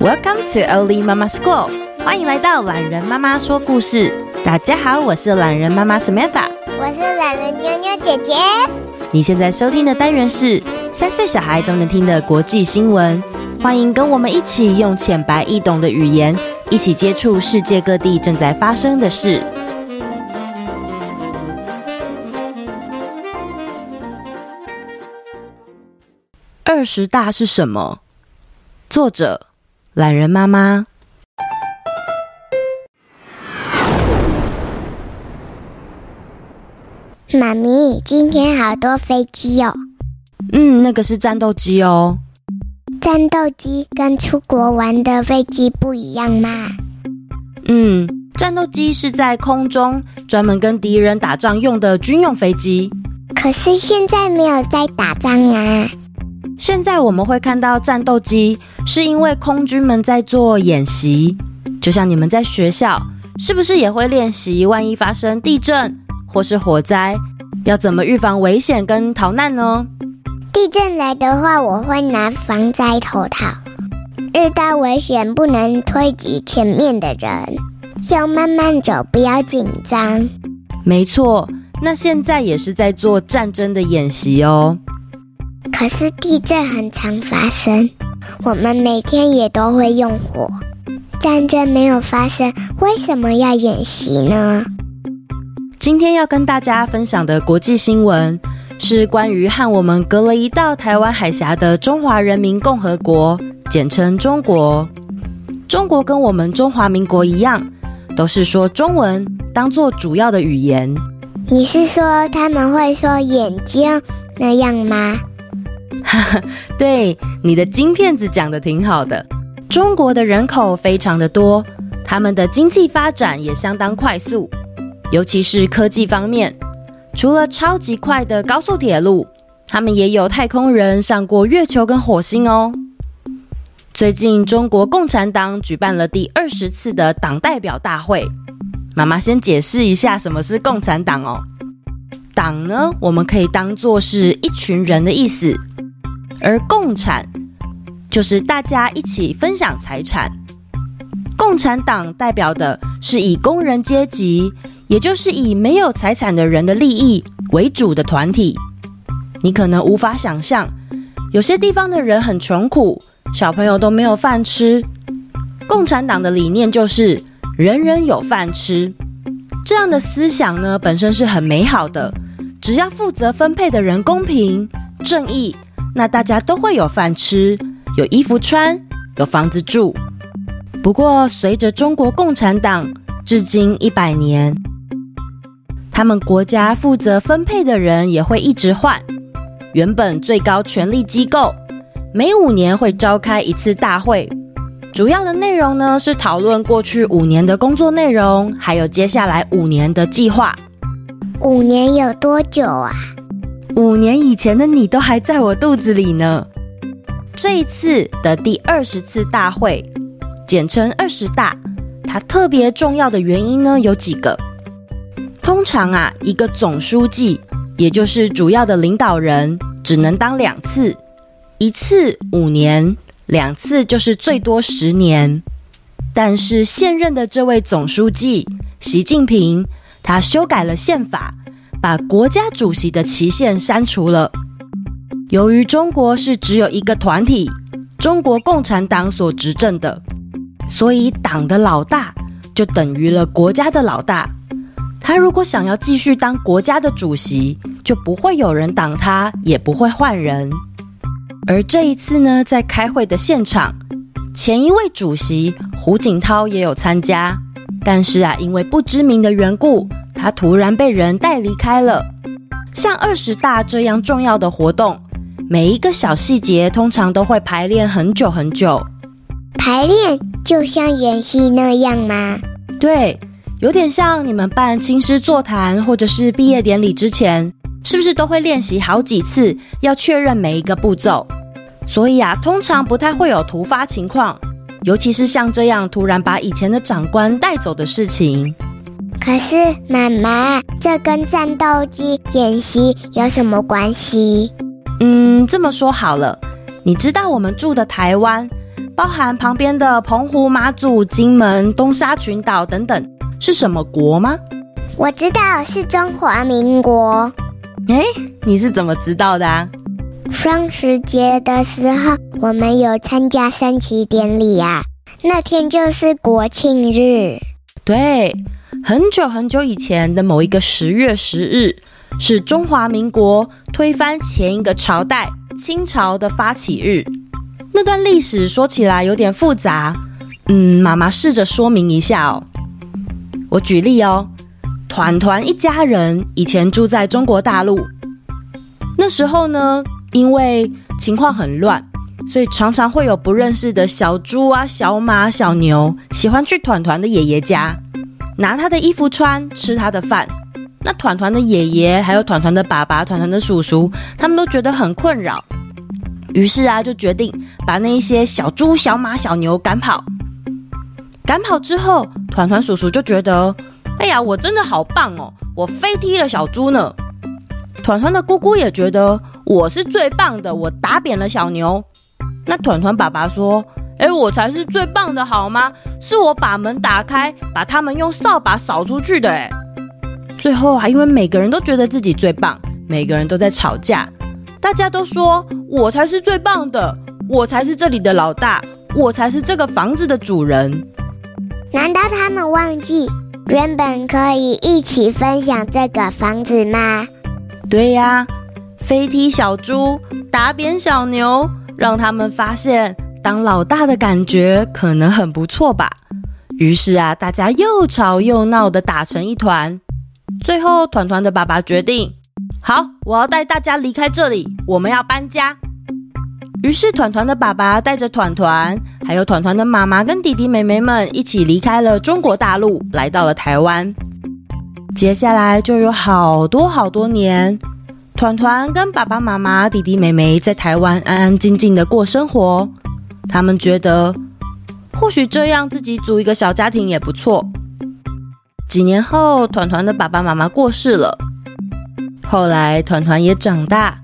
Welcome to Early Mama School，欢迎来到懒人妈妈说故事。大家好，我是懒人妈妈 Samantha，我是懒人妞妞姐姐。你现在收听的单元是三岁小孩都能听的国际新闻，欢迎跟我们一起用浅白易懂的语言，一起接触世界各地正在发生的事。二十大是什么？作者。榄仁妈妈，妈咪，今天好多飞机哦。嗯，那个是战斗机哦。战斗机跟出国玩的飞机不一样吗？嗯，战斗机是在空中专门跟敌人打仗用的军用飞机。可是现在没有在打仗啊。现在我们会看到战斗机，是因为空军们在做演习。就像你们在学校，是不是也会练习？万一发生地震或是火灾，要怎么预防危险跟逃难呢？地震来的话，我会拿防灾头套。遇到危险，不能推挤前面的人，要慢慢走，不要紧张。没错，那现在也是在做战争的演习哦。可是地震很常发生，我们每天也都会用火。战争没有发生，为什么要演习呢？今天要跟大家分享的国际新闻是关于和我们隔了一道台湾海峡的中华人民共和国，简称中国。中国跟我们中华民国一样，都是说中文当做主要的语言。你是说他们会说眼睛那样吗？对，你的金片子讲得挺好的。中国的人口非常的多，他们的经济发展也相当快速，尤其是科技方面。除了超级快的高速铁路，他们也有太空人上过月球跟火星哦。最近，中国共产党举办了第二十次的党代表大会。妈妈先解释一下什么是共产党哦。党呢，我们可以当做是一群人的意思。而共产就是大家一起分享财产。共产党代表的是以工人阶级，也就是以没有财产的人的利益为主的团体。你可能无法想象，有些地方的人很穷苦，小朋友都没有饭吃。共产党的理念就是人人有饭吃。这样的思想呢，本身是很美好的，只要负责分配的人公平正义。那大家都会有饭吃，有衣服穿，有房子住。不过，随着中国共产党至今一百年，他们国家负责分配的人也会一直换。原本最高权力机构每五年会召开一次大会，主要的内容呢是讨论过去五年的工作内容，还有接下来五年的计划。五年有多久啊？五年以前的你都还在我肚子里呢。这一次的第二十次大会，简称二十大，它特别重要的原因呢有几个。通常啊，一个总书记，也就是主要的领导人，只能当两次，一次五年，两次就是最多十年。但是现任的这位总书记习近平，他修改了宪法。把国家主席的期限删除了。由于中国是只有一个团体——中国共产党所执政的，所以党的老大就等于了国家的老大。他如果想要继续当国家的主席，就不会有人挡他，也不会换人。而这一次呢，在开会的现场，前一位主席胡锦涛也有参加，但是啊，因为不知名的缘故。他突然被人带离开了。像二十大这样重要的活动，每一个小细节通常都会排练很久很久。排练就像演戏那样吗？对，有点像你们办亲师座谈或者是毕业典礼之前，是不是都会练习好几次，要确认每一个步骤？所以啊，通常不太会有突发情况，尤其是像这样突然把以前的长官带走的事情。可是，妈妈，这跟战斗机演习有什么关系？嗯，这么说好了，你知道我们住的台湾包含旁边的澎湖、马祖、金门、东沙群岛等等，是什么国吗？我知道是中华民国。哎，你是怎么知道的啊？双十节的时候，我们有参加升旗典礼啊。那天就是国庆日。对，很久很久以前的某一个十月十日，是中华民国推翻前一个朝代清朝的发起日。那段历史说起来有点复杂，嗯，妈妈试着说明一下哦。我举例哦，团团一家人以前住在中国大陆，那时候呢，因为情况很乱，所以常常会有不认识的小猪啊、小马、小牛，喜欢去团团的爷爷家，拿他的衣服穿，吃他的饭。那团团的爷爷，还有团团的爸爸、团团的叔叔，他们都觉得很困扰，于是啊，就决定把那一些小猪、小马、小牛赶跑。赶跑之后，团团叔叔就觉得，哎呀，我真的好棒哦，我飞踢了小猪呢。团团的姑姑也觉得我是最棒的，我打扁了小牛。那团团爸爸说：“诶，我才是最棒的，好吗？是我把门打开，把他们用扫把扫出去的。”哎，最后啊，因为每个人都觉得自己最棒，每个人都在吵架，大家都说我才是最棒的，我才是这里的老大，我才是这个房子的主人。难道他们忘记原本可以一起分享这个房子吗？对呀，飞踢小猪，打扁小牛，让他们发现当老大的感觉可能很不错吧。于是啊，大家又吵又闹的打成一团。最后，团团的爸爸决定：好，我要带大家离开这里，我们要搬家。于是，团团的爸爸带着团团，还有团团的妈妈跟弟弟妹妹们一起离开了中国大陆，来到了台湾。接下来就有好多好多年，团团跟爸爸妈妈、弟弟妹妹在台湾安安静静的过生活。他们觉得，或许这样自己组一个小家庭也不错。几年后，团团的爸爸妈妈过世了，后来团团也长大，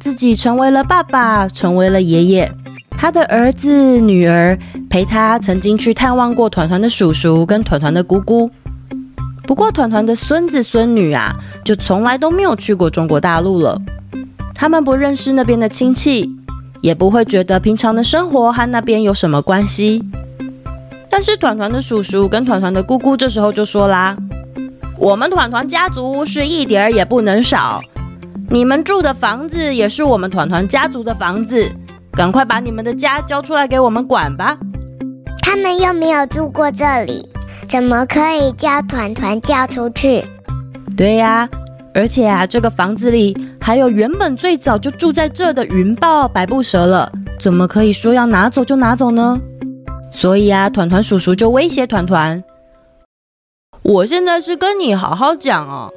自己成为了爸爸，成为了爷爷。他的儿子、女儿陪他曾经去探望过团团的叔叔跟团团的姑姑。不过，团团的孙子孙女啊，就从来都没有去过中国大陆了。他们不认识那边的亲戚，也不会觉得平常的生活和那边有什么关系。但是，团团的叔叔跟团团的姑姑这时候就说啦：“我们团团家族是一点儿也不能少，你们住的房子也是我们团团家族的房子，赶快把你们的家交出来给我们管吧。”他们又没有住过这里。怎么可以叫团团叫出去？对呀，而且啊，这个房子里还有原本最早就住在这的云豹、百步蛇了，怎么可以说要拿走就拿走呢？所以啊，团团叔叔就威胁团团：“我现在是跟你好好讲哦，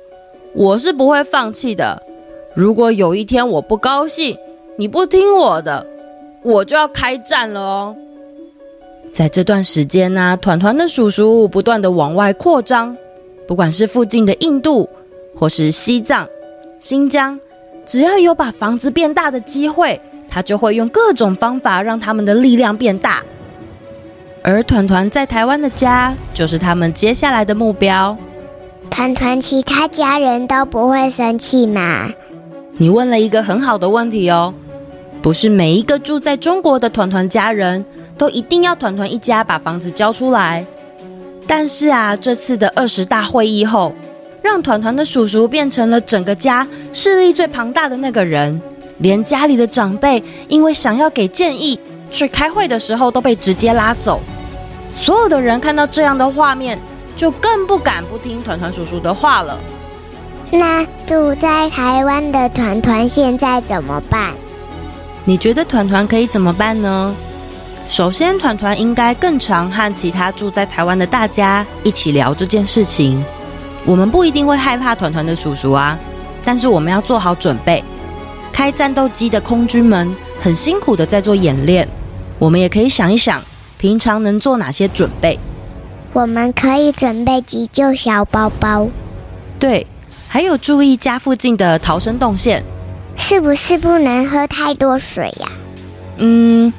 我是不会放弃的。如果有一天我不高兴，你不听我的，我就要开战了哦。”在这段时间呢、啊，团团的叔叔不断地往外扩张，不管是附近的印度，或是西藏、新疆，只要有把房子变大的机会，他就会用各种方法让他们的力量变大。而团团在台湾的家，就是他们接下来的目标。团团其他家人都不会生气吗？你问了一个很好的问题哦，不是每一个住在中国的团团家人。都一定要团团一家把房子交出来，但是啊，这次的二十大会议后，让团团的叔叔变成了整个家势力最庞大的那个人，连家里的长辈因为想要给建议去开会的时候都被直接拉走。所有的人看到这样的画面，就更不敢不听团团叔叔的话了。那住在台湾的团团现在怎么办？你觉得团团可以怎么办呢？首先，团团应该更常和其他住在台湾的大家一起聊这件事情。我们不一定会害怕团团的叔叔啊，但是我们要做好准备。开战斗机的空军们很辛苦的在做演练，我们也可以想一想，平常能做哪些准备。我们可以准备急救小包包。对，还有注意家附近的逃生动线。是不是不能喝太多水呀？嗯。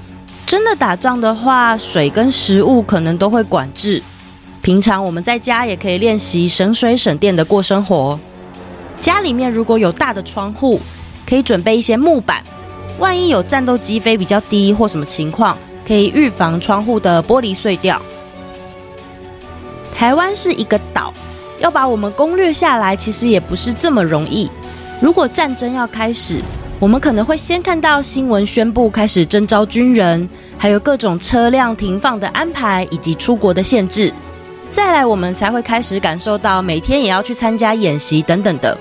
真的打仗的话，水跟食物可能都会管制。平常我们在家也可以练习省水省电的过生活。家里面如果有大的窗户，可以准备一些木板，万一有战斗机飞比较低或什么情况，可以预防窗户的玻璃碎掉。台湾是一个岛，要把我们攻略下来，其实也不是这么容易。如果战争要开始，我们可能会先看到新闻宣布开始征召军人，还有各种车辆停放的安排以及出国的限制。再来，我们才会开始感受到每天也要去参加演习等等的，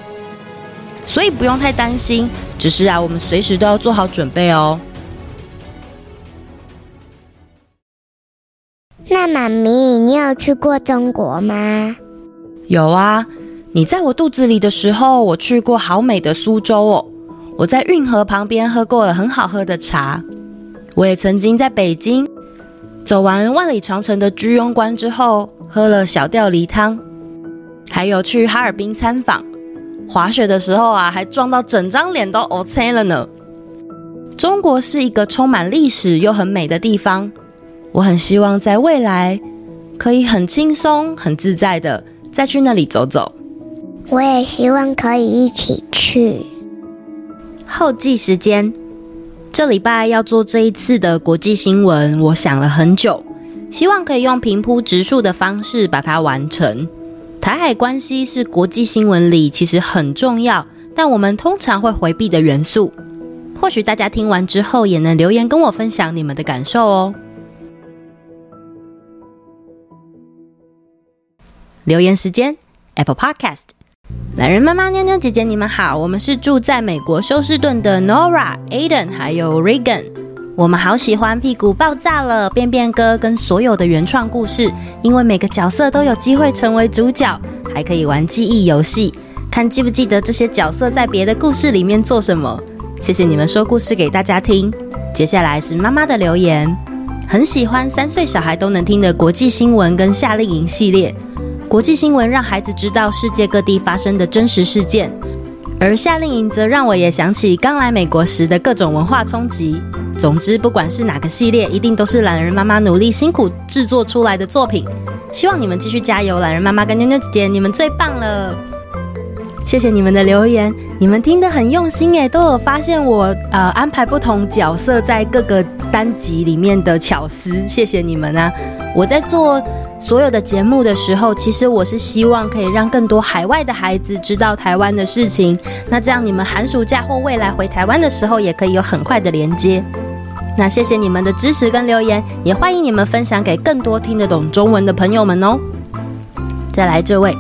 所以不用太担心。只是啊，我们随时都要做好准备哦。那妈咪，你有去过中国吗？有啊，你在我肚子里的时候，我去过好美的苏州哦。我在运河旁边喝过了很好喝的茶。我也曾经在北京。走完万里长城的居庸关之后，喝了小吊梨汤，还有去哈尔滨参访。滑雪的时候啊，还撞到整张脸都黑青了呢。中国是一个充满历史又很美的地方，我很希望在未来可以很轻松、很自在的再去那里走走。我也希望可以一起去。后记时间。这礼拜要做这一次的国际新闻，我想了很久，希望可以用平铺直述的方式把它完成。台海关系是国际新闻里其实很重要，但我们通常会回避的元素。或许大家听完之后也能留言跟我分享你们的感受哦。留言时间，Apple Podcast。懒人妈妈、妞妞姐姐，你们好！我们是住在美国休斯顿的 Nora、Aiden 还有 Regan。我们好喜欢《屁股爆炸了》、便便哥跟所有的原创故事，因为每个角色都有机会成为主角，还可以玩记忆游戏，看记不记得这些角色在别的故事里面做什么。谢谢你们说故事给大家听。接下来是妈妈的留言，很喜欢三岁小孩都能听的国际新闻跟夏令营系列。国际新闻让孩子知道世界各地发生的真实事件，而夏令营则让我也想起刚来美国时的各种文化冲击。总之，不管是哪个系列，一定都是懒人妈妈努力辛苦制作出来的作品。希望你们继续加油，懒人妈妈跟妞妞姐姐，你们最棒了！谢谢你们的留言，你们听得很用心诶，都有发现我呃安排不同角色在各个单集里面的巧思，谢谢你们啊！我在做。所有的节目的时候，其实我是希望可以让更多海外的孩子知道台湾的事情。那这样你们寒暑假或未来回台湾的时候，也可以有很快的连接。那谢谢你们的支持跟留言，也欢迎你们分享给更多听得懂中文的朋友们哦。再来这位，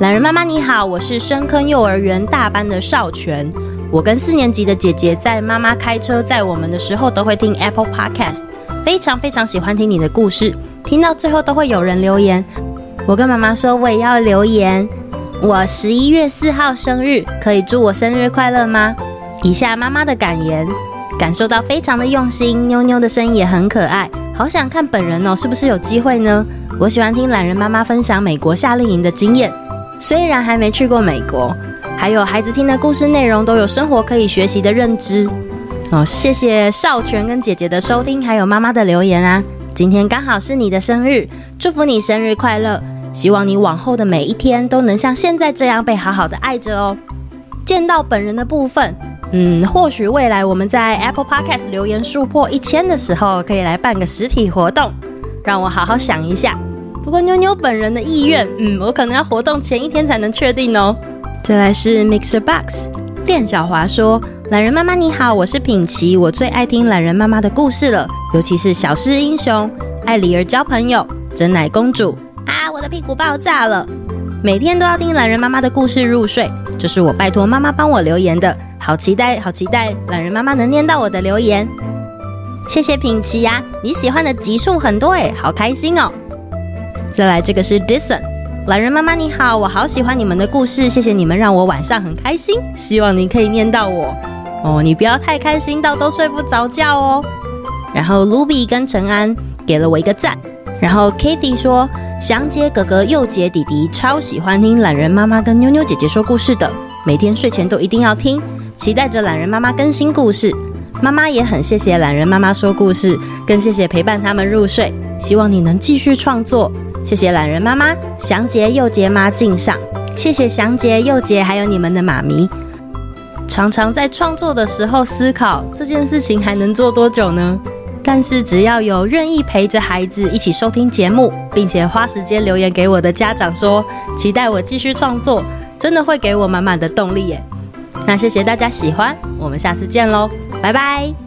懒人妈妈你好，我是深坑幼儿园大班的少全。我跟四年级的姐姐在妈妈开车载我们的时候，都会听 Apple Podcast，非常非常喜欢听你的故事。听到最后都会有人留言，我跟妈妈说我也要留言。我十一月四号生日，可以祝我生日快乐吗？以下妈妈的感言，感受到非常的用心，妞妞的声音也很可爱，好想看本人哦，是不是有机会呢？我喜欢听懒人妈妈分享美国夏令营的经验，虽然还没去过美国，还有孩子听的故事内容都有生活可以学习的认知哦。谢谢少全跟姐姐的收听，还有妈妈的留言啊。今天刚好是你的生日，祝福你生日快乐！希望你往后的每一天都能像现在这样被好好的爱着哦。见到本人的部分，嗯，或许未来我们在 Apple Podcast 留言数破一千的时候，可以来办个实体活动，让我好好想一下。不过妞妞本人的意愿，嗯，我可能要活动前一天才能确定哦。再来是 Mixer Box，练小华说。懒人妈妈你好，我是品琪，我最爱听懒人妈妈的故事了，尤其是小狮英雄、爱离儿交朋友、珍奶公主。啊，我的屁股爆炸了，每天都要听懒人妈妈的故事入睡，这是我拜托妈妈帮我留言的，好期待，好期待懒人妈妈能念到我的留言，谢谢品琪呀，你喜欢的集数很多诶，好开心哦，再来这个是 Dison。懒人妈妈你好，我好喜欢你们的故事，谢谢你们让我晚上很开心，希望你可以念到我哦，你不要太开心到都睡不着觉哦。然后 Ruby 跟陈安给了我一个赞，然后 Katie 说，祥姐哥哥、佑杰弟弟超喜欢听懒人妈妈跟妞妞姐姐说故事的，每天睡前都一定要听，期待着懒人妈妈更新故事。妈妈也很谢谢懒人妈妈说故事，更谢谢陪伴他们入睡。希望你能继续创作。谢谢懒人妈妈祥杰、佑杰妈敬上，谢谢祥杰、佑杰，还有你们的妈咪。常常在创作的时候思考这件事情还能做多久呢？但是只要有愿意陪着孩子一起收听节目，并且花时间留言给我的家长说期待我继续创作，真的会给我满满的动力耶。那谢谢大家喜欢，我们下次见喽，拜拜。